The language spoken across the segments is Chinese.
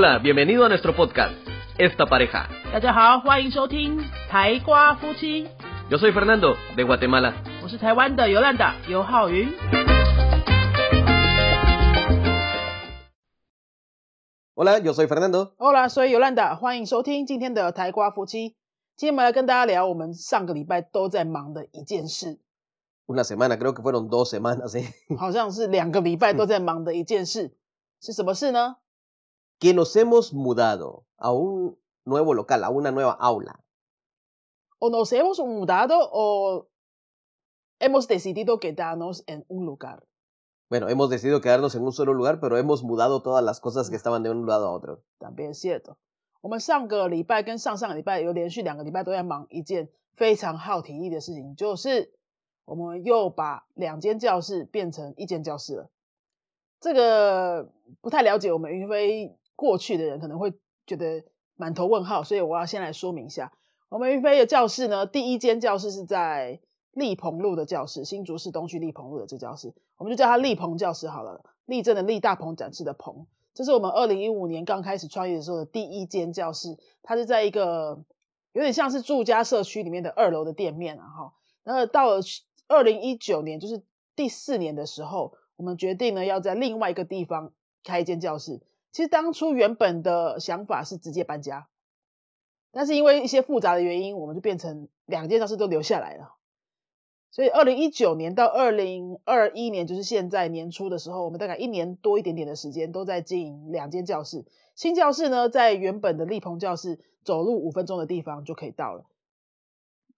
Hola, bienvenido a nuestro podcast, Esta Pareja. 大家好，欢迎收听台瓜夫妻， Yo soy Fernando, de Guatemala. 我是台湾的尤兰达尤浩云。 Hola, yo soy Fernando. Hola，所以尤兰达，欢迎收听今天的台瓜夫妻。今天我们来跟大家聊我们上个礼拜都在忙的一件事， Una semana, creo que fueron dos semanas, ¿eh? 好像是两个礼拜都在忙的一件事，是什么事呢？ Que nos hemos mudado a un nuevo local, a una nueva aula. O nos hemos mudado o hemos decidido quedarnos en un lugar。 Bueno, hemos decidido quedarnos en un solo lugar, pero hemos mudado todas las cosas que estaban de un lado a otro. también cierto。我们上个礼拜跟上上个礼拜有连续两个礼拜都在忙一件非常耗体力的事情，就是我们又把两间教室变成一间教室了。这个不太了解我们云飞 过去的人可能会觉得满头问号，所以我要先来说明一下，我们云飞的教室呢，第一间教室是在立鹏路的教室，新竹市东区立鹏路的这教室，我们就叫它立鹏教室好了。立正的立，大鹏展翅的鹏，这是我们二零一五年刚开始创业的时候的第一间教室，它是在一个有点像是住家社区里面的二楼的店面啊哈。然后到了二零一九年，就是第四年的时候，我们决定呢要在另外一个地方开一间教室。其实当初原本的想法是直接搬家，但是因为一些复杂的原因，我们就变成两间教室都留下来了。所以二零一九年到二零二一年，就是现在年初的时候，我们大概一年多一点点的时间都在经营两间教室。新教室呢，在原本的立鹏教室走路五分钟的地方就可以到了。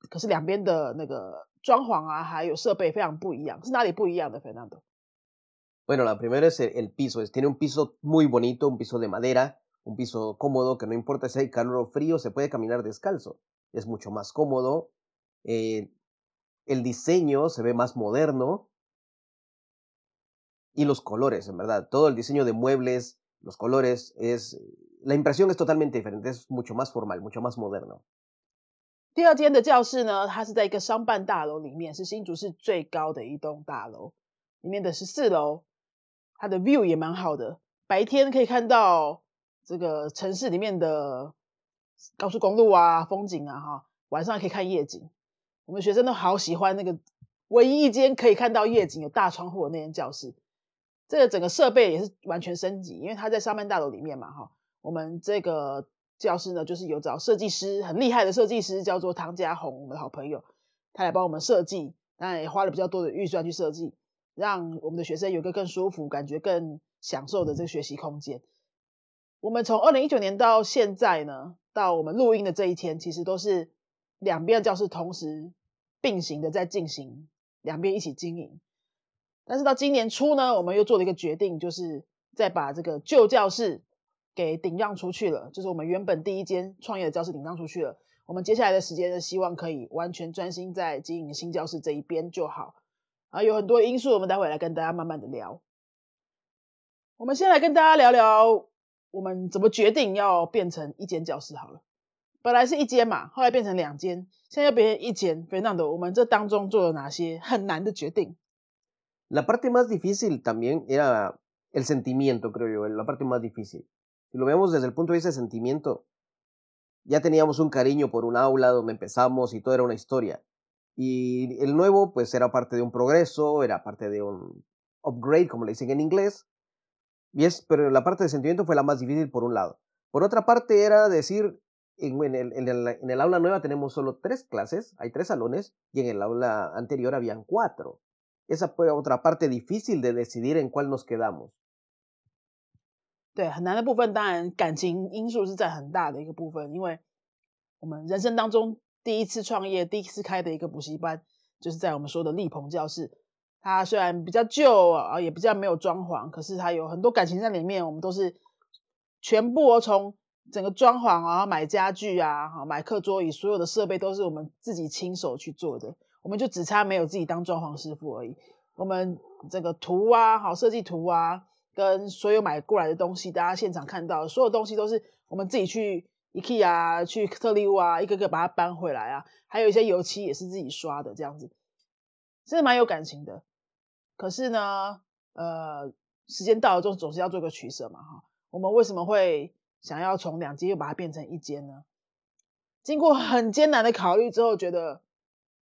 可是两边的那个装潢啊，还有设备非常不一样，是哪里不一样的非常多 Bueno, la primera es el, el piso. Es, tiene un piso muy bonito, un piso de madera, un piso cómodo, que no importa si hay calor o frío, se puede caminar descalzo. Es mucho más cómodo. eh, el diseño se ve más moderno. Y los colores, en verdad. Todo el diseño de muebles, los colores, es. La impresión es totalmente diferente, es mucho más formal, mucho más moderno. 第二间的教室呢，它是在一个商办大楼里面，是新竹市最高的一栋大楼，里面的十四楼， 它的 view 也蛮好的，白天可以看到这个城市里面的高速公路啊、风景啊，哈，晚上可以看夜景。我们学生都好喜欢那个唯一一间可以看到夜景、有大窗户的那间教室。这个整个设备也是完全升级，因为它在商办大楼里面嘛，哈。我们这个教室呢，就是有找设计师，很厉害的设计师，叫做唐家红，我们的好朋友，他来帮我们设计，当然也花了比较多的预算去设计，让我们的学生有一个更舒服、感觉更享受的这个学习空间。我们从二零一九年到现在呢，到我们录音的这一天，其实都是两边的教室同时并行的在进行，两边一起经营。但是到今年初呢，我们又做了一个决定，就是再把这个旧教室给顶让出去了，就是我们原本第一间创业的教室顶让出去了。我们接下来的时间呢，希望可以完全专心在经营新教室这一边就好。啊，有很多因素，我们待会来跟大家慢慢的聊。我们先来跟大家聊聊，我们怎么决定要变成一间教室好了。本来是一间嘛，后来变成两间，现在变成一间。Fernando，我们这当中做了哪些很难的决定？La parte más difícil también era el sentimiento, creo yo, la parte más difícil. Si lo vemos desde el punto de vista de sentimiento, ya teníamos un cariño por un aula donde empezamos y todo era una historia. Y el nuevo, pues era parte de un progreso, era parte de un upgrade, como le dicen en inglés. Y es, pero la parte de sentimiento fue la más difícil por un lado. Por otra parte era decir, en, en, el, en, el, en el aula nueva tenemos solo tres clases, hay tres salones, y en el aula anterior habían cuatro. Esa fue otra parte difícil de decidir en cuál nos quedamos. 对，很难的部分，当然感情因素是占很大的一个部分，因为我们人生当中 第一次创业、第一次开的一个补习班，就是在我们说的立鹏教室。它虽然比较旧啊，也比较没有装潢，可是它有很多感情在里面。我们都是全部从整个装潢啊、买家具啊、买课桌椅，所有的设备都是我们自己亲手去做的。我们就只差没有自己当装潢师傅而已。我们这个图啊，好设计图啊，跟所有买过来的东西，大家现场看到所有东西都是我们自己去 IKEA、去特利屋啊，一个个把它搬回来啊。还有一些油漆也是自己刷的，这样子，真的蛮有感情的。可是呢，呃，时间到了，总总是要做个取舍嘛，哈。我们为什么会想要从两间又把它变成一间呢？经过很艰难的考虑之后，觉得，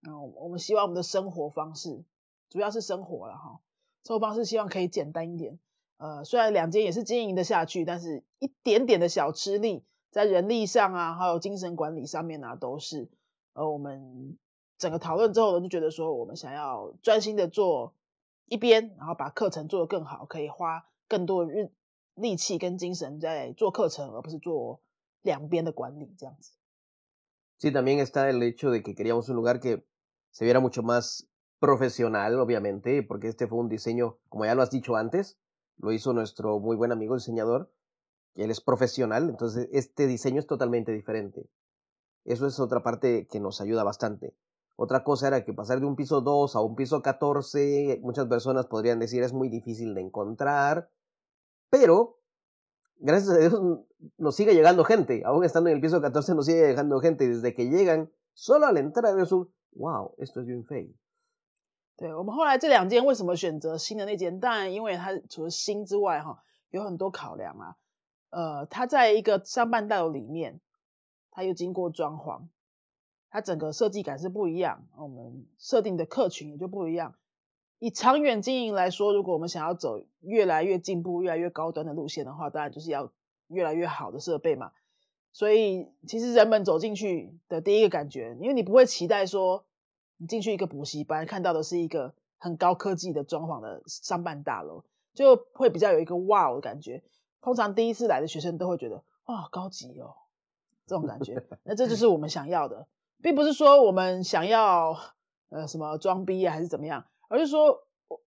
嗯，我们希望我们的生活方式，主要是生活了哈，生活方式希望可以简单一点。呃，虽然两间也是经营的下去，但是一点点的小吃力，在人力上啊，还有精神管理上面啊，都是。呃，我们整个讨论之后呢，就觉得说，我们想要专心的做一边，然后把课程做得更好，可以花更多日力气跟精神在做课程，而不是做两边的管理这样子。Sí, también está el hecho de que queríamos un lugar que se viera mucho más profesional, obviamente, porque este fue un diseño, como ya lo has dicho antes, lo hizo nuestro muy buen amigo diseñador, él es profesional, entonces este diseño es totalmente diferente. Eso es otra parte que nos ayuda bastante. Otra cosa era que pasar de un piso 2 a un piso 14, muchas personas podrían decir es muy difícil de encontrar, pero gracias a Dios nos sigue llegando gente, aún estando en el piso 14 nos sigue llegando gente, desde que llegan, solo al entrar es un, wow, esto es Yunfei. 对我们后来这两间为什么选择新的那间？当然，因为它除了新之外，哈，有很多考量啊。 呃，它在一个商办大楼里面，它又经过装潢，它整个设计感是不一样，我们设定的客群也就不一样。以长远经营来说，如果我们想要走越来越进步、越来越高端的路线的话，当然就是要越来越好的设备嘛。所以，其实人们走进去的第一个感觉，因为你不会期待说。你进去一个补习班，看到的是一个很高科技的装潢的商办大楼，就会比较有一个哇的感觉。通常第一次来的学生都会觉得哇，高级哦，这种感觉。那这就是我们想要的，并不是说我们想要呃什么装逼啊，还是怎么样，而是说我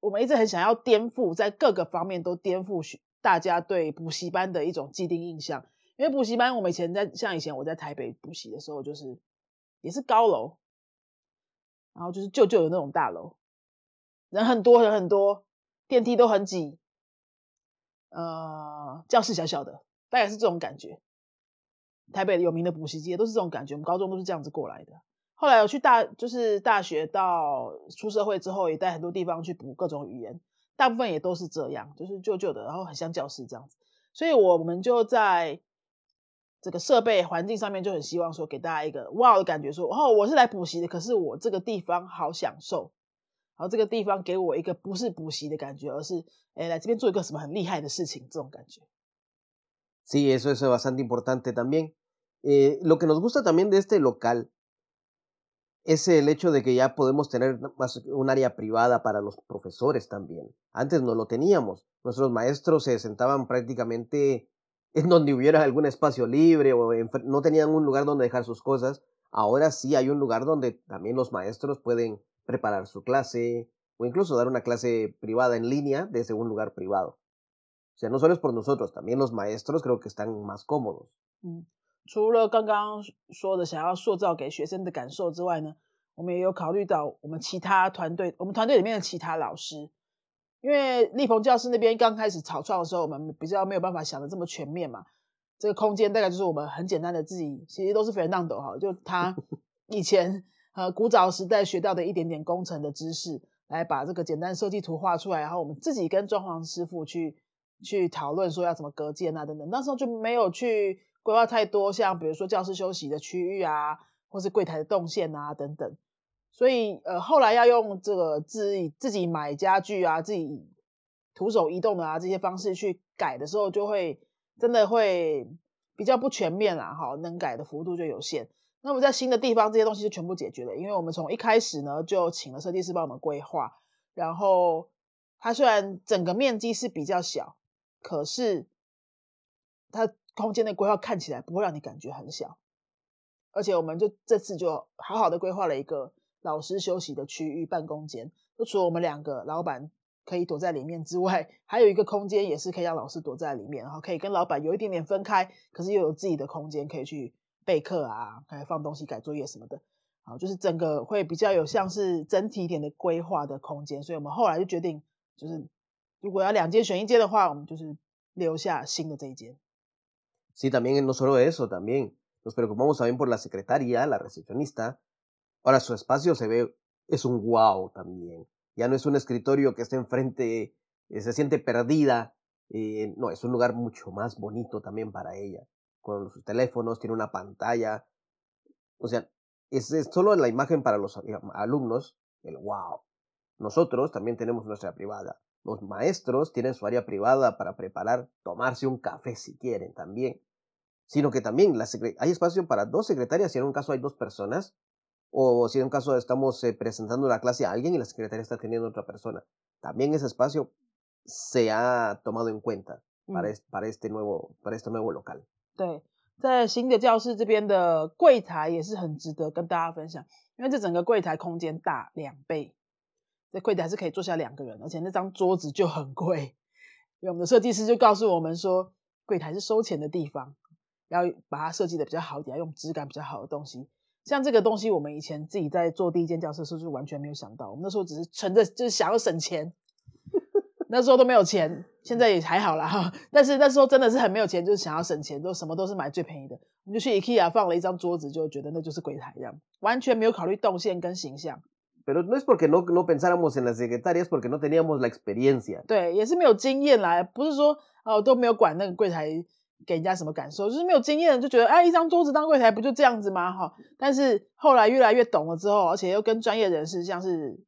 我们一直很想要颠覆，在各个方面都颠覆学大家对补习班的一种既定印象。因为补习班，我们以前在像以前我在台北补习的时候，就是也是高楼。然后就是旧旧的那种大楼，人很多，人很多，电梯都很挤，呃，教室小小的，大概是这种感觉。台北有名的补习街都是这种感觉，我们高中都是这样子过来的。后来我去大，就是大学到出社会之后，也在很多地方去补各种语言，大部分也都是这样，就是旧旧的，然后很像教室这样子。所以我们就在。这个设备环境上面就很希望说给大家一个哇的感觉，说哦我是来补习的，可是我这个地方好享受，然后这个地方给我一个不是补习的感觉，而是哎来这边做一个什么很厉害的事情这种感觉。Sí, eso es bastante importante también. Eh, lo que nos gusta también de este local es el hecho de que ya podemos tener más un área privada para los profesores también. Antes no lo teníamos. Nuestros maestros se sentaban prácticamente en donde hubiera algún espacio libre o no tenían un lugar donde dejar sus cosas, ahora sí hay un lugar donde también los maestros pueden preparar su clase o incluso dar una clase privada en línea desde un lugar privado. O sea, no solo es por nosotros, también los maestros creo que están más cómodos. 嗯，除了刚刚说的想要塑造给学生的感受之外呢，我们也有考虑到我们其他团队，我们团队里面的其他老师，因为立鹏教室那边刚开始草创的时候，我们比较没有办法想的这么全面嘛。这个空间大概就是我们很简单的自己，其实都是非常浪斗哈，就他以前 呃古早时代学到的一点点工程的知识，来把这个简单设计图画出来，然后我们自己跟装潢师傅去去讨论说要怎么隔间啊等等。那时候就没有去规划太多，像比如说教室休息的区域啊，或是柜台的动线啊等等。所以，呃，后来要用这个自己自己买家具啊，自己徒手移动的啊这些方式去改的时候，就会真的会比较不全面啦，哈，能改的幅度就有限。那么在新的地方，这些东西就全部解决了，因为我们从一开始呢就请了设计师帮我们规划，然后它虽然整个面积是比较小，可是它空间的规划看起来不会让你感觉很小，而且我们就这次就好好的规划了一个。老师休息的区域、办公间，就除了我们两个老板可以躲在里面之外，还有一个空间也是可以让老师躲在里面，然后可以跟老板有一点点分开，可是又有自己的空间可以去备课啊，可以放东西、改作业什么的。好，就是整个会比较有像是整体一点的规划的空间。所以我们后来就决定，就是如果要两间选一间的话，我们就是留下新的这一间。Sí, también no solo eso, también nos preocupamos también por la secretaria, la recepcionista. Ahora su espacio se ve, es un wow también. Ya no es un escritorio que está enfrente, eh, se siente perdida Eh, no, es un lugar mucho más bonito también para ella. Con sus teléfonos, tiene una pantalla. O sea, es, es solo la imagen para los alumnos, el wow. Nosotros también tenemos nuestra privada. Los maestros tienen su área privada para preparar, tomarse un café si quieren también. Sino que también la hay espacio para dos secretarias si en un caso hay dos personas. O si en un caso estamos eh, presentando la clase a alguien y la secretaria está teniendo otra persona. También ese espacio se ha tomado en cuenta para, Mm. para, este, nuevo, para este nuevo local. 对，在新的教室这边的柜台也是很值得跟大家分享，因为这整个柜台空间大两倍，这柜台是可以坐下两个人，而且那张桌子就很贵。因为我们的设计师就告诉我们说，柜台是收钱的地方，要把它设计的比较好一点，要用质感比较好的东西。像这个东西，我们以前自己在做第一间教室的时候就完全没有想到，我们那时候只是存着就是想要省钱，那时候都没有钱，现在也还好啦哈。但是那时候真的是很没有钱，就是想要省钱，都什么都是买最便宜的。我们就去 IKEA 放了一张桌子，就觉得那就是柜台这样，完全没有考虑动线跟形象。Pero no es porque no, no pensáramos en las secretarias, porque no teníamos la experiencia. 对，也是没有经验啦，不是说哦都没有管那个柜台给人家什么感受，就是没有经验就觉得哎一张桌子当柜台不就这样子吗？哈，但是后来越来越懂了之后，而且又跟专业人士，像是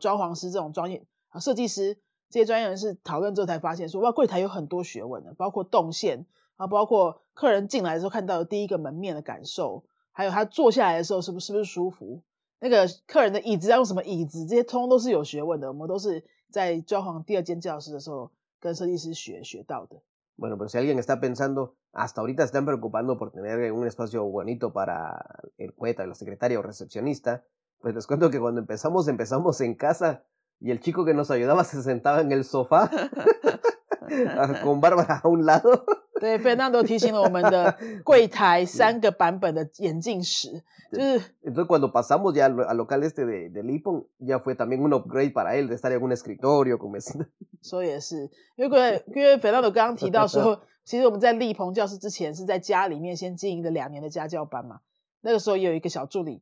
装潢师这种专业啊设计师这些专业人士讨论之后，才发现说哇柜台有很多学问的，包括动线啊，包括客人进来的时候看到的第一个门面的感受，还有他坐下来的时候是不是不是舒服。那个客人的椅子要用什么椅子，这些通通都是有学问的。我们都是在装潢第二间教室的时候跟设计师学学到的。Bueno, pero si alguien está pensando, hasta ahorita están preocupando por tener un espacio bonito para el cueta, la secretaria o recepcionista, pues les cuento que cuando empezamos, empezamos en casa y el chico que nos ayudaba se sentaba en el sofá con Bárbara a un lado. 对，Fernando 提醒了我们的柜台三个版本的演进史，就是 Entonces cuando pasamos ya al, al local este de, de Lipon, ya fue también un upgrade para él de estar en un escritorio con mesita. 说也是，因为因为 Fernando 刚刚提到说，其实我们在立鹏教室之前是在家里面先经营了两年的家教班嘛，那个时候也有一个小助理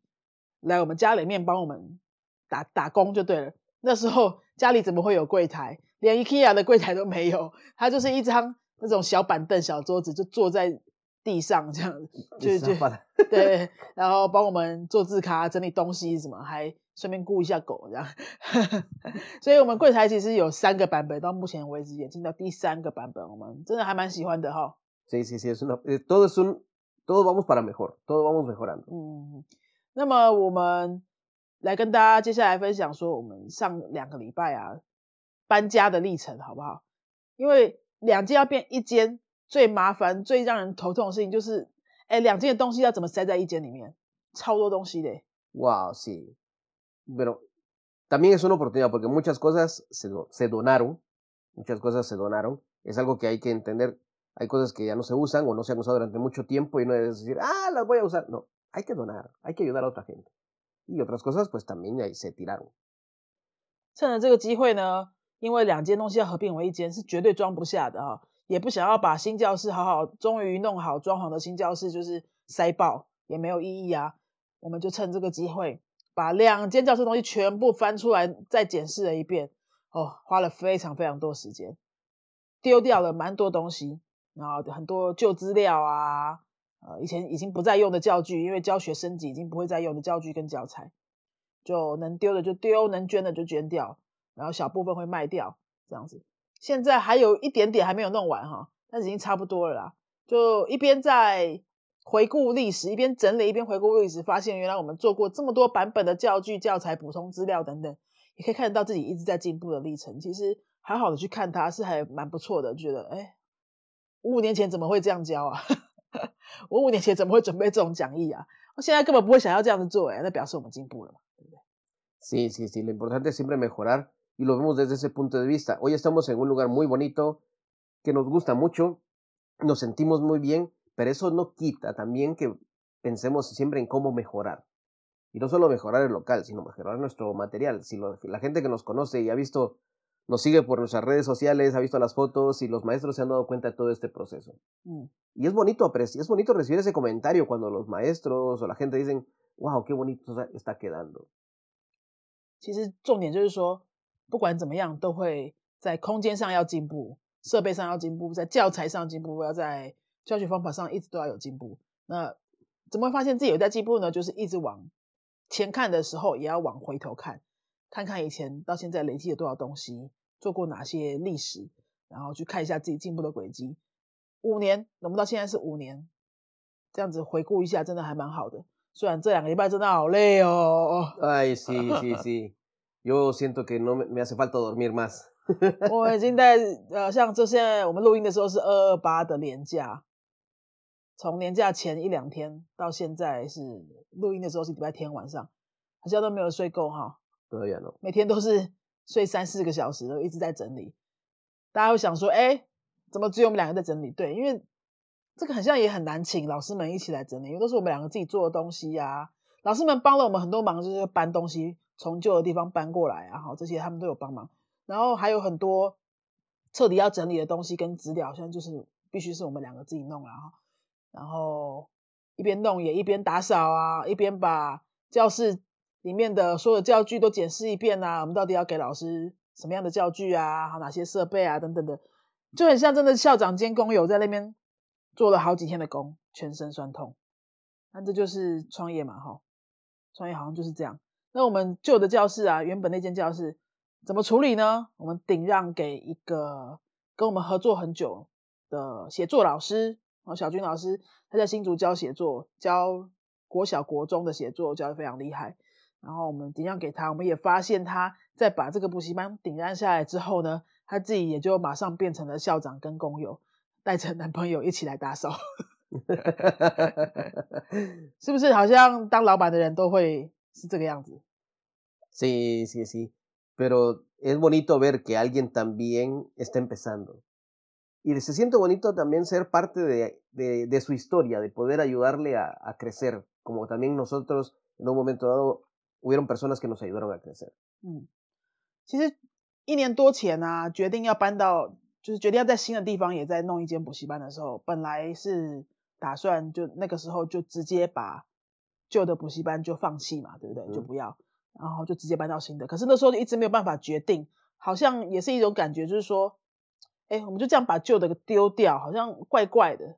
来我们家里面帮我们打打工就对了。 那时候家里怎么会有柜台？连 IKEA 的柜台都没有，它就是一张那种小板凳、小桌子，就坐在地上这样，就就 对，然后帮我们做字卡、整理东西什么，还顺便顾一下狗这样。所以，我们柜台其实有三个版本，到目前为止也进到第三个版本，我们真的还蛮喜欢的哈。Sí, sí, sí, es una, eh, todo es un, todo vamos para mejor, todo vamos mejorando. 嗯，那么我们来跟大家接下来分享说，我们上两个礼拜啊搬家的历程好不好？因为两间要变一间，最麻烦、最让人头痛的事情就是，哎，两间的东西要怎么塞在一间里面？超多东西的。Wow, sí. Pero también es una oportunidad porque muchas cosas se, se donaron, muchas cosas se donaron. Es algo que hay que entender. Hay cosas que ya no se usan o no se han usado durante mucho tiempo y no es decir, ah, las voy a usar. No, hay que donar, hay que ayudar a otra gente. Y otras cosas pues también ahí se tiraron. 趁着这个机会呢，因为两间东西要合并为一间，是绝对装不下的哈、也不想要把新教室好好终于弄好装潢的新教室就是塞爆，也没有意义啊。我们就趁这个机会，把两间教室东西全部翻出来，再检视了一遍。哦，花了非常非常多时间，丢掉了蛮多东西，然后很多旧资料啊，呃，以前已经不再用的教具，因为教学升级已经不会再用的教具跟教材。就能丢的就丢，能捐的就捐掉，然后小部分会卖掉，这样子。现在还有一点点还没有弄完哈，但已经差不多了啦。就一边在回顾历史，一边整理，一边回顾历史，发现原来我们做过这么多版本的教具、教材、补充资料等等，也可以看得到自己一直在进步的历程。其实好好的去看它是还蛮不错的，觉得哎，五五年前怎么会这样教啊？我五年前怎么会准备这种讲义啊？我现在根本不会想要这样子做哎，那表示我们进步了嘛。 Sí, sí, sí, lo importante es siempre mejorar y lo vemos desde ese punto de vista. Hoy estamos en un lugar muy bonito, que nos gusta mucho, nos sentimos muy bien, pero eso no quita también que pensemos siempre en cómo mejorar. Y no solo mejorar el local, sino mejorar nuestro material. Si lo- la gente que nos conoce y ha visto, nos sigue por nuestras redes sociales, ha visto las fotos y los maestros se han dado cuenta de todo este proceso. 嗯，Y es bonito, apreci- es bonito recibir ese comentario cuando los maestros o la gente dicen, wow, qué bonito está- está quedando. 其实重点就是说，不管怎么样，都会在空间上要进步，设备上要进步，在教材上进步，要在教学方法上一直都要有进步。那怎么会发现自己有在进步呢？就是一直往前看的时候，也要往回头看，看看以前到现在累积了多少东西，做过哪些历史，然后去看一下自己进步的轨迹。五年，我们到现在是五年，这样子回顾一下，真的还蛮好的。虽然这两个礼拜真的好累哦。哎，sí sí sí，yo siento que no me hace falta dormir más。我已经在呃，像这现在我们录音的时候是二二八的年假，从年假前一两天到现在是录音的时候是礼拜天晚上，好像都没有睡够哈。对呀，每天都是睡三四个小时，都一直在整理。大家会想说，哎，怎么只有我们两个在整理？对，因为这个好像也很难请老师们一起来整理，因为都是我们两个自己做的东西呀。老师们帮了我们很多忙，就是搬东西从旧的地方搬过来啊，哈，这些他们都有帮忙。然后还有很多彻底要整理的东西跟资料，现在就是必须是我们两个自己弄了哈。然后一边弄也一边打扫啊，一边把教室里面的所有教具都检视一遍啊。我们到底要给老师什么样的教具啊？哪些设备啊？等等的，就很像真的校长兼工友在那边做了好几天的工，全身酸痛。那这就是创业嘛，哈，创业好像就是这样。那我们旧的教室啊，原本那间教室。怎么处理呢？我们顶让给一个跟我们合作很久的写作老师哦，小军老师，他在新竹教写作，教国小国中的写作，教的非常厉害。然后我们顶让给他，我们也发现他在把这个补习班顶让下来之后呢，他自己也就马上变成了校长跟工友，带着男朋友一起来打扫，是不是？好像当老板的人都会是这个样子。Sí, sí, sí. pero es bonito ver que alguien también está empezando. Y se siente bonito también ser parte de, de, su historia, de poder ayudarle a, a, crecer, como también nosotros en un momento dado hubieron personas que nos ayudaron a crecer. 嗯，其实一年多前啊，决定要搬到，就是决定要在新的地方也在弄一间补习班的时候，本来是打算就那个时候就直接把旧的补习班就放弃嘛，对不对？就不要。然后就直接搬到新的，可是那时候就一直没有办法决定，好像也是一种感觉，就是说，哎，我们就这样把旧的丢掉，好像怪怪的，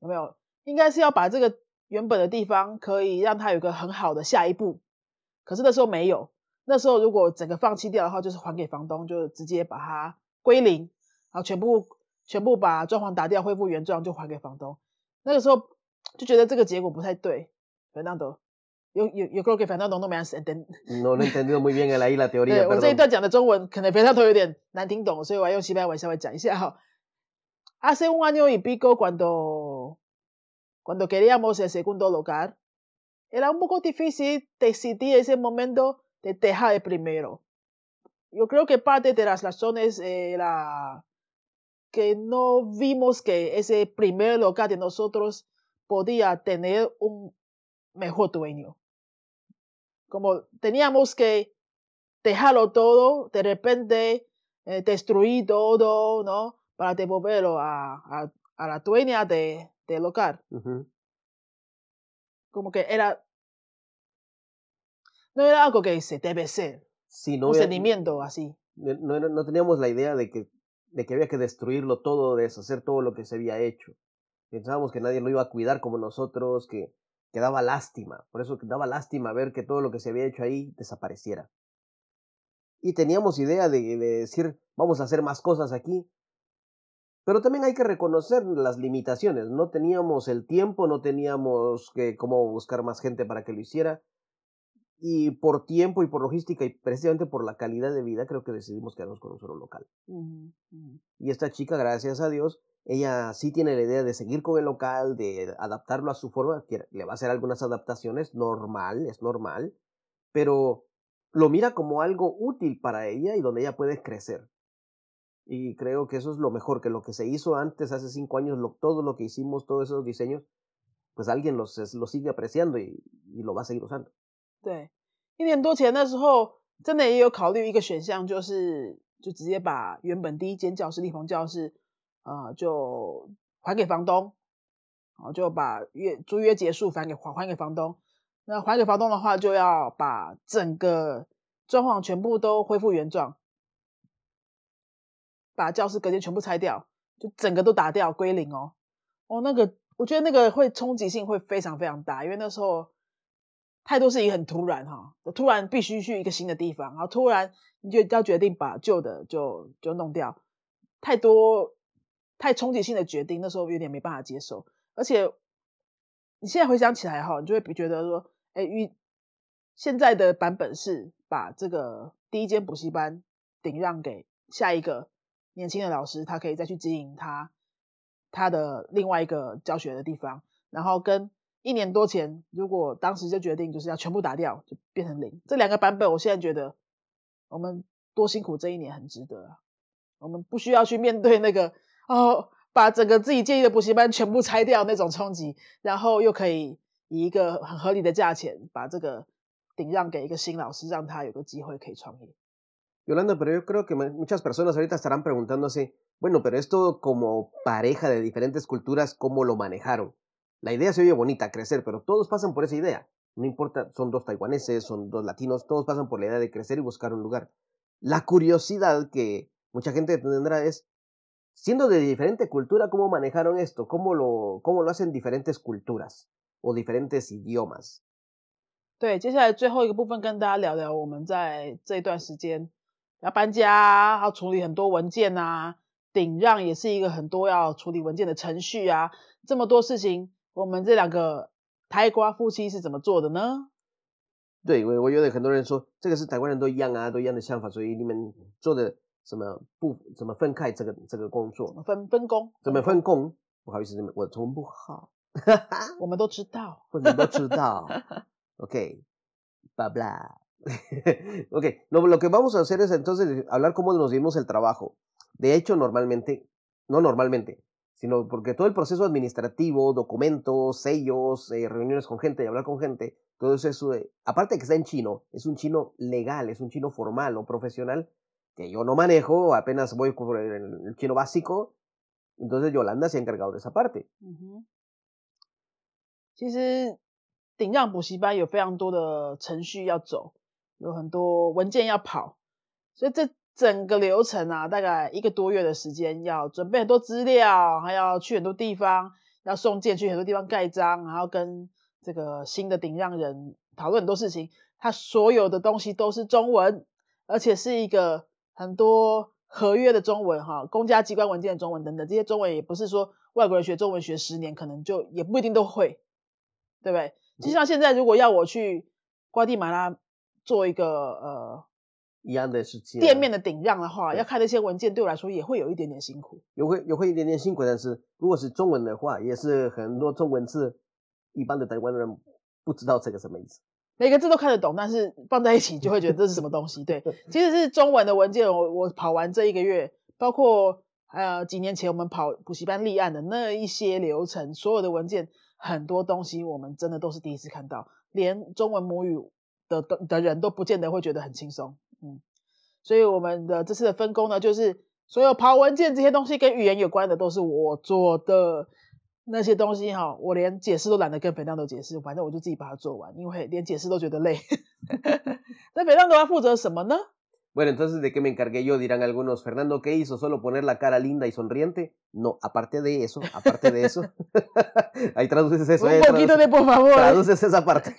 有没有？应该是要把这个原本的地方可以让它有个很好的下一步，可是那时候没有那时候如果整个放弃掉的话就是还给房东就直接把它归零然后全部全部把装潢打掉恢复原状就还给房东。那个时候就觉得这个结果不太对反正都有有有空给反大头都没安神对我这一段讲的中文可能樊大头有点难听懂所以我要用西班牙文稍微讲一下哈。Bigo era un poco difícil decidir ese momento de dejar el primero. Yo creo que parte de las razones era que no vimos que ese primer lugar de nosotros podía tener un mejor dueño. como teníamos que dejarlo todo, de repente eh, destruir todo, ¿no? Para devolverlo a, a, la dueña de, del hogar. Como que era, no era algo que se debe ser, sí, no un sentimiento así. No, no, teníamos la idea de que, de que había que destruirlo todo, deshacer todo lo que se había hecho. Pensábamos que nadie lo iba a cuidar como nosotros, que, que daba lástima, por eso que daba lástima ver que todo lo que se había hecho ahí desapareciera. Y teníamos idea de, decir, vamos a hacer más cosas aquí, pero también hay que reconocer las limitaciones. No teníamos el tiempo, no teníamos que, cómo buscar más gente para que lo hiciera. Y por tiempo y por logística y precisamente por la calidad de vida, creo que decidimos quedarnos con un solo local. Y esta chica, gracias a Dios, ella sí tiene la idea de seguir con el local, de adaptarlo a su forma, que le va a hacer algunas adaptaciones, normal, es normal, pero lo mira como algo útil para ella y donde ella puede crecer. Y creo que eso es lo mejor, que lo que se hizo antes, hace cinco años, lo, todo lo que hicimos, todos esos diseños, pues alguien los, los sigue apreciando y, y lo va a seguir usando. 对，一年多前那时候，真的也有考虑一个选项，就是就直接把原本第一间教室立方教室呃，就还给房东，好就把约租约结束，还给还还给房东。那还给房东的话，就要把整个装潢全部都恢复原状。把教室隔间全部拆掉，就整个都打掉归零哦。哦，那个我觉得那个会冲击性会非常非常大，因为那时候太多事情很突然哈，突然必须去一个新的地方，然后突然你就要决定把旧的就就弄掉，太多太冲击性的决定，那时候有点没办法接受。而且你现在回想起来哈，你就会觉得说，哎，与现在的版本是把这个第一间补习班顶让给下一个年轻的老师，他可以再去经营他他的另外一个教学的地方，然后跟一年多前如果当时就决定就是要全部打掉，就变成零。这两个版本，我现在觉得我们多辛苦这一年很值得啊，我们不需要去面对那个哦，把整个自己建议的补习班全部拆掉那种冲击，然后又可以以一个很合理的价钱把这个顶让给一个新老师，让他有个机会可以创业。Yolanda, pero yo creo que muchas personas ahorita estarán preguntándose, bueno, pero esto como pareja de diferentes culturas, ¿cómo lo manejaron? La idea se oye bonita, crecer, pero todos pasan por esa idea. No importa, son dos taiwaneses, son dos latinos, todos pasan por la idea de crecer y buscar un lugar. La curiosidad que mucha gente tendrá es, siendo de diferente cultura, ¿cómo manejaron esto? ¿Cómo lo, cómo lo hacen diferentes culturas o diferentes idiomas? 对，接下来最后一个部分跟大家聊聊，我们在这一段时间 要搬家，要处理很多文件啊，顶让也是一个很多要处理文件的程序啊，这么多事情，我们这两个台瓜夫妻是怎么做的呢？对，我我觉得很多人说这个是台湾人都一样啊，都一样的想法，所以你们做的什么不怎么分开这个这个工作？分分工？怎么分工？不好意思，我中不好，我们都知道，我们都知道。Ok, bla bla. ok, lo, lo, que vamos a hacer es entonces hablar cómo nos dimos el trabajo. De hecho, normalmente, no normalmente, sino porque todo el proceso administrativo, documentos, sellos, eh, reuniones con gente y hablar con gente, todo eso, eh, aparte de que está en chino, es un chino legal, es un chino formal o profesional que yo no manejo, apenas voy con el, chino básico, entonces Yolanda se ha encargado de esa parte. Uh 顶让补习班有非常多的程序要走， 有很多文件要跑，所以这整个流程啊，大概一个多月的时间，要准备很多资料，还要去很多地方，要送件去很多地方盖章，然后跟这个新的顶让人讨论很多事情。他所有的东西都是中文，而且是一个很多合约的中文，哈，公家机关文件的中文等等，这些中文也不是说外国人学中文学十年可能就也不一定都会，对不对？就像现在，如果要我去瓜地马拉做一个呃一样的事情，店面的顶让的话，要看那些文件，对我来说也会有一点点辛苦。有会有会一点点辛苦，但是如果是中文的话，也是很多中文字，一般的台湾人不知道这个什么意思。每个字都看得懂，但是放在一起就会觉得这是什么东西。对，其实是中文的文件。我我跑完这一个月，包括呃几年前我们跑补习班立案的那一些流程，所有的文件。很多东西我们真的都是第一次看到，连中文母语的的人都不见得会觉得很轻松，嗯，所以我们的这次的分工呢，就是所有跑文件这些东西跟语言有关的都是我做的，那些东西哈，我连解释都懒得跟肥亮都解释，反正我就自己把它做完，因为连解释都觉得累。那肥亮都要负责什么呢？Bueno, entonces, ¿de qué me encargué yo? Dirán algunos, Fernando, ¿qué hizo? ¿Solo poner la cara linda y sonriente? No, aparte de eso, aparte de eso. ahí traduces eso. Un eh, poquito de por favor. Traduces esa parte.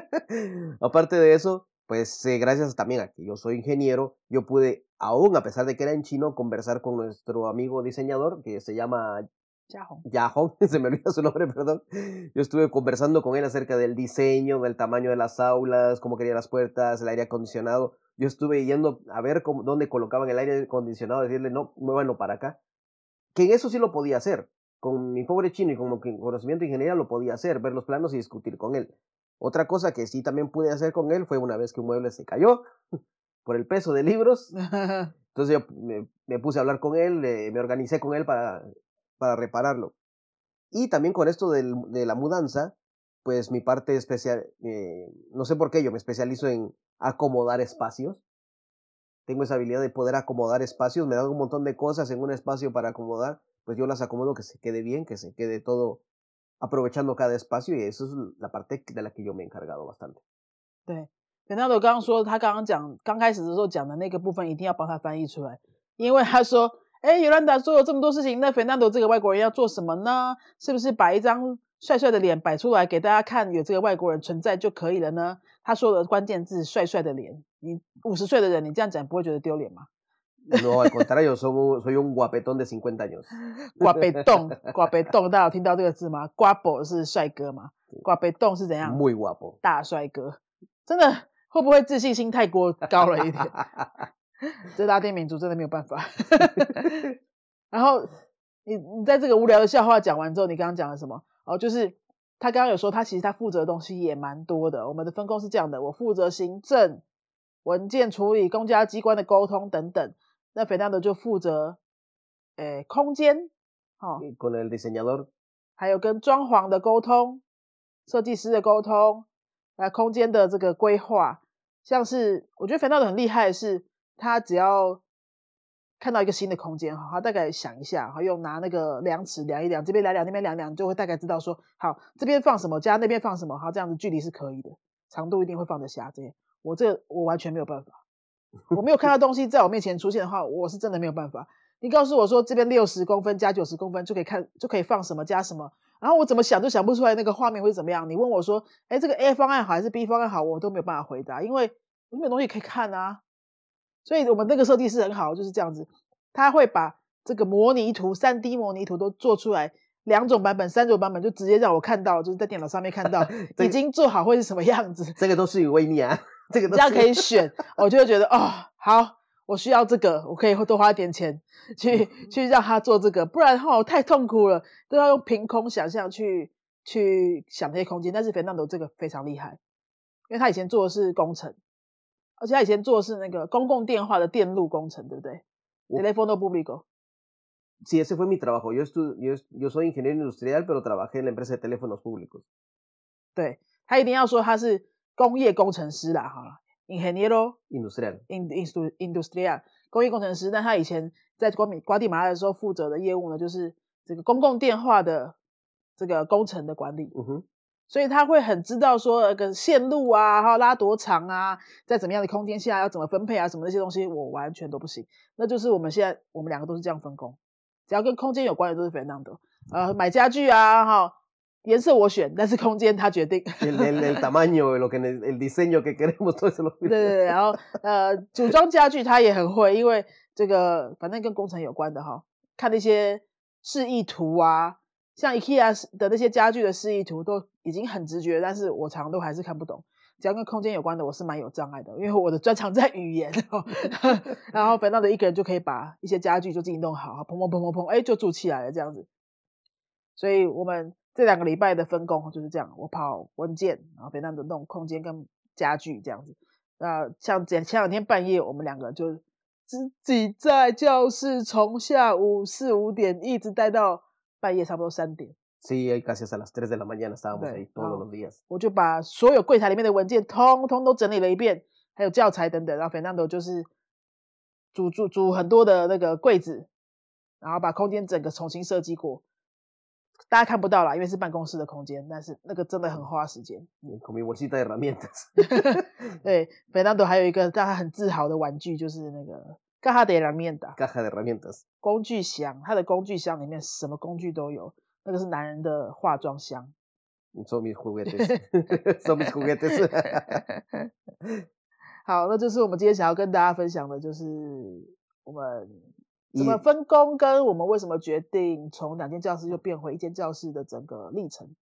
aparte de eso, pues eh, gracias también a que yo soy ingeniero, yo pude, aún a pesar de que era en chino, conversar con nuestro amigo diseñador que se llama Yahoo, se me olvida su nombre, perdón. Yo estuve conversando con él acerca del diseño, del tamaño de las aulas, cómo quería las puertas, el aire acondicionado. Yo estuve yendo a ver cómo, dónde colocaban el aire acondicionado, decirle, no, muévanlo para acá. Que en eso sí lo podía hacer. Con mi pobre chino y con mi conocimiento ingeniero lo podía hacer, ver los planos y discutir con él. Otra cosa que sí también pude hacer con él fue una vez que un mueble se cayó por el peso de libros. Entonces yo me, puse a hablar con él, me organicé con él para para repararlo. Y también con esto del, de la mudanza, pues mi parte especial, eh, no sé por qué yo me especializo en acomodar espacios. Tengo esa habilidad de poder acomodar espacios, me dan un montón de cosas en un espacio para acomodar, pues yo las acomodo que se quede bien, que se quede todo aprovechando cada espacio y eso es la parte de la que yo me he encargado bastante. 对，Fernando 刚刚说他刚刚讲刚开始的时候讲的那个部分一定要帮他翻译出来，因为他说 哎，尤兰达说了这么多事情，那费南多这个外国人要做什么呢？是不是把一张 帅帅的脸摆出来给大家看，有这个外国人存在就可以了呢？他说的关键字“帅帅的脸”，你五十岁的人，你这样讲不会觉得丢脸吗？No, al contrario, soy, soy un guapetón de 50 años. 瓜贝洞，瓜贝洞，大家有听到这个字吗？瓜博是帅哥吗？瓜贝洞是怎样？Muy guapo. 大帅哥，真的会不会自信心太过高了一点？这拉丁民族真的没有办法。然后你你在这个无聊的笑话讲完之后，你刚刚讲了什么？哦，就是他刚刚有说，他其实他负责的东西也蛮多的。我们的分工是这样的：我负责行政、文件处理、公家机关的沟通等等。那肥大的就负责，诶，空间，哦还有跟装潢的沟通、设计师的沟通，啊，空间的这个规划，像是我觉得肥大的很厉害的是，他只要看到一个新的空间哈，他大概想一下，哈，用拿那个量尺量一量，这边量量，那边量量，就会大概知道说，好，这边放什么，加那边放什么，好，这样子距离是可以的，长度一定会放得下。这些我这我完全没有办法，我没有看到东西在我面前出现的话，我是真的没有办法。你告诉我说这边六十公分加九十公分就可以看就可以放什么加什么，然后我怎么想都想不出来那个画面会怎么样。你问我说，哎，这个 A 方案好还是 B 方案好，我都没有办法回答，因为我没有东西可以看啊。所以我们那个设计师很好，就是这样子，他会把这个模拟图、三 D 模拟图都做出来，两种版本、三种版本，就直接让我看到，就是在电脑上面看到 已经做好会是什么样子。这个都是有威力啊，这个都这样可以选，我就会觉得哦，好，我需要这个，我可以多花一点钱去去让他做这个，不然的话我、太痛苦了，都要用凭空想象去去想那些空间。但是 Fernando 这个非常厉害，因为他以前做的是工程，而且他以前做的是那个公共电话的电路工程，对不对？Telefono público，Sí, ese fue mi trabajo. Yo, estu- yo, yo soy ingeniero industrial, pero trabajé en la empresa de teléfonos públicos. 对他一定要说他是工业工程师啦，哈，ingeniero Industrial. in indu industrial 工业工程师，但他以前在瓜米瓜地马拉的时候负责的业务呢，就是这个公共电话的这个工程的管理，Ujú. 所以他会很知道说那个线路啊，还有拉多长啊，在怎么样的空间下要怎么分配啊，什么那些东西我完全都不行。那就是我们现在我们两个都是这样分工，只要跟空间有关的都是 Fernando。呃，买家具啊，哈，颜色我选，但是空间他决定。El, el- el tamaño, lo que, ne- el diseño que queremos, todo eso lo 对对对，然后呃，组装家具他也很会，因为这个反正跟工程有关的哈，看那些示意图啊，像 IKEA 的那些家具的示意图都已经很直觉，但是我常都还是看不懂。只要跟空间有关的，我是蛮有障碍的，因为我的专长在语言。然后本到的一个人就可以把一些家具就自己弄好，砰砰砰砰砰，哎，就住起来了这样子。所以我们这两个礼拜的分工就是这样，我跑文件，然后别让的弄空间跟家具这样子。那像前前两天半夜，我们两个就自己在教室从下午四五点一直待到半夜差不多三点。Sí, ahí casi hasta las 3 de la mañana estábamos Sí, ahí todos no. los días. 我就把所有柜台里面的文件通通都整理了一遍，还有教材等等。然后 Fernando 就是组组组很多的那个柜子，然后把空间整个重新设计过。大家看不到啦，因为是办公室的空间，但是那个真的很花时间。y Con mi bolsita de herramientas. 对，Fernando 还有一个让他很自豪的玩具，就是那个 Caja de herramienta Caja de herramientas. 工具箱。他的工具箱里面什么工具都有，那个是男人的化妆箱。Son mis juguetes. Son mis juguetes. 好，那就是我们今天想要跟大家分享的，就是我们怎么分工，跟我们为什么决定从两间教室又变回一间教室的整个历程。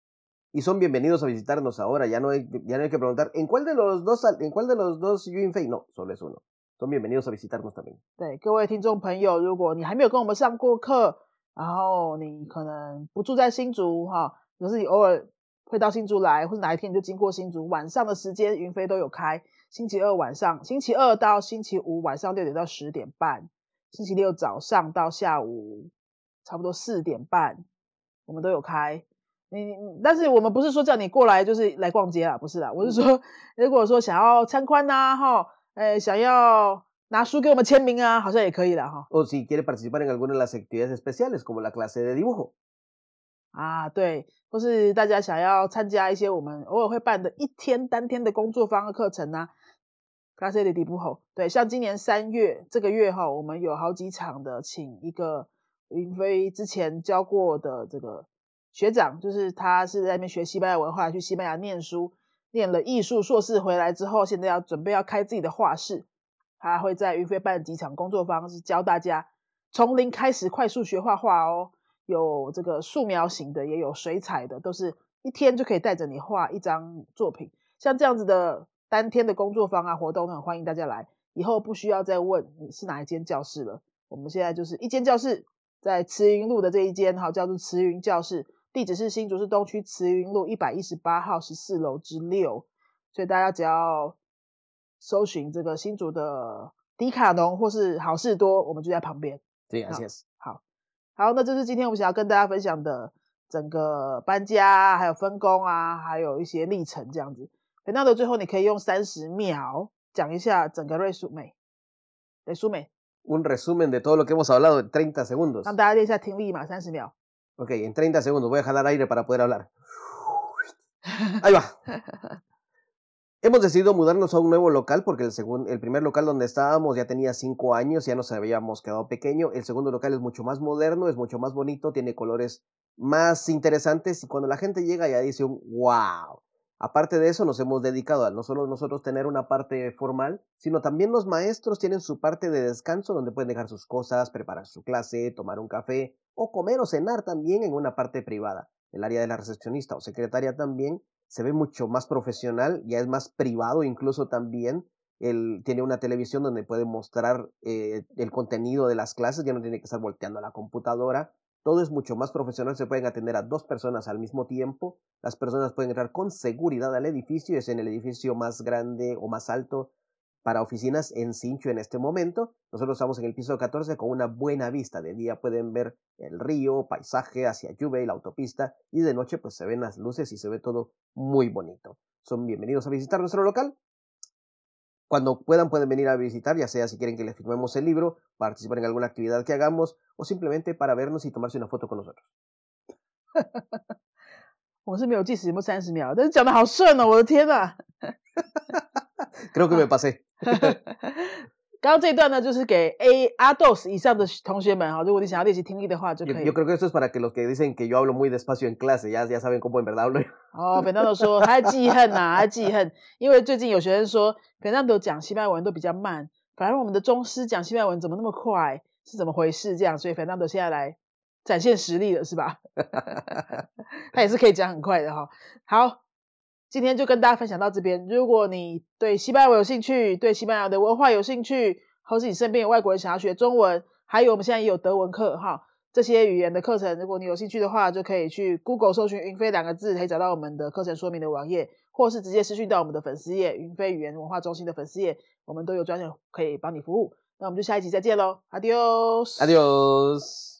y son bienvenidos a visitarnos ahora. Ya no hay, ya no hay que preguntar ¿en cuál de los dos, en cuál de los dos yo infei? No, solo es uno. Son bienvenidos a visitarnos también. 对各位听众朋友，如果你还没有跟我们上过课，然后你可能不住在新竹哈，可是你偶尔会到新竹来，或者哪一天你就经过新竹，晚上的时间云飞都有开。星期二晚上，星期二到星期五晚上六点到十点半，星期六早上到下午差不多四点半，我们都有开。你你，但是我们不是说叫你过来就是来逛街啦，不是啦，我是说，如果说想要参观呐、哈，呃，想要拿书给我们签名啊，好像也可以啦，哈。O si quiere participar en alguna de las actividades especiales, como la clase de dibujo. 啊，对，或是大家想要参加一些我们偶尔会办的一天单天的工作坊的课程啊，clase de dibujo。对，像今年三月这个月哈，我们有好几场的，请一个云飞之前教过的这个学长，就是他是在那边学西班牙文化，去西班牙念书，念了艺术硕士回来之后，现在要准备要开自己的画室，他会在云飞办几场工作坊，是教大家从零开始快速学画画哦。有这个素描型的，也有水彩的，都是一天就可以带着你画一张作品。像这样子的单天的工作坊啊活动，很欢迎大家来。以后不需要再问你是哪一间教室了，我们现在就是一间教室，在慈云路的这一间，哈，叫做慈云教室，地址是新竹市东区慈云路一百一十八号十四楼之六。所以大家只要搜寻这个新竹的迪卡侬或是好事多，我们就在旁边。对啊，谢谢。好。好，那这是今天我们想要跟大家分享的整个搬家，还有分工啊，还有一些历程这样子。等到的最后，你可以用三十秒讲一下整个 resume。resume。Un resumen de todo lo que hemos hablado en 30 segundos。让大家练一下听力嘛，三十秒。Ok, en 30 segundos voy a jalar aire para poder hablar. Ahí va. Hemos decidido mudarnos a un nuevo local porque el, segundo, el primer local donde estábamos ya tenía cinco años, ya nos habíamos quedado pequeño. El segundo local es mucho más moderno, es mucho más bonito, tiene colores más interesantes y cuando la gente llega ya dice un wow. Aparte de eso, nos hemos dedicado a no solo nosotros tener una parte formal, sino también los maestros tienen su parte de descanso donde pueden dejar sus cosas, preparar su clase, tomar un café o comer o cenar también en una parte privada. El área de la recepcionista o secretaria también se ve mucho más profesional, ya es más privado incluso también. Él tiene una televisión donde puede mostrar eh, el contenido de las clases, ya no tiene que estar volteando a la computadora. Todo es mucho más profesional, se pueden atender a dos personas al mismo tiempo. Las personas pueden entrar con seguridad al edificio, es en el edificio más grande o más alto para oficinas en Cincho en este momento. Nosotros estamos en el piso 14 con una buena vista. De día pueden ver el río, paisaje hacia Juve y la autopista. Y de noche pues se ven las luces y se ve todo muy bonito. Son bienvenidos a visitar nuestro local. Cuando puedan pueden venir a visitar, ya sea si quieren que les firmemos el libro, participar en alguna actividad que hagamos o simplemente para vernos y tomarse una foto con nosotros. 我是没有计时，有没有三十秒？但是讲的好顺哦，我的天呐！Creo que me pasé. 刚刚这一段呢，就是给 A A dos 以上的同学们哈，如果你想要练习听力的话，就可以。Yo creo que esto es para que los que dicen que yo hablo muy despacio en clase ya ya saben cómo en verdad hablo. 哦，Fernando 说他记恨呐，他记恨，因为最近有学生说 Fernando 讲西班牙文都比较慢，反而我们的中师讲西班牙文怎么那么快？是怎么回事？这样，所以 Fernando 现在来展现实力了，是吧？他也是可以讲很快的哈。好。今天就跟大家分享到这边。如果你对西班牙有兴趣，对西班牙的文化有兴趣，或是你身边有外国人想要学中文，还有我们现在也有德文课哈，这些语言的课程，如果你有兴趣的话，就可以去 Google 搜寻“云飞”两个字，可以找到我们的课程说明的网页，或是直接私讯到我们的粉丝页“云飞语言文化中心”的粉丝页，我们都有专人可以帮你服务。那我们就下一集再见喽，Adios，Adios。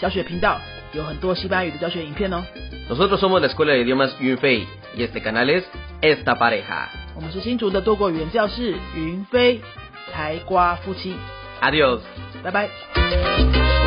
教学频道，有很多西班牙语的教学影片哦。Nosotros somos la escuela de idiomas Yunfei y este canal es Esta Pareja. 我们是新竹的多国语言教室云飞台瓜夫妻。Adiós，拜拜。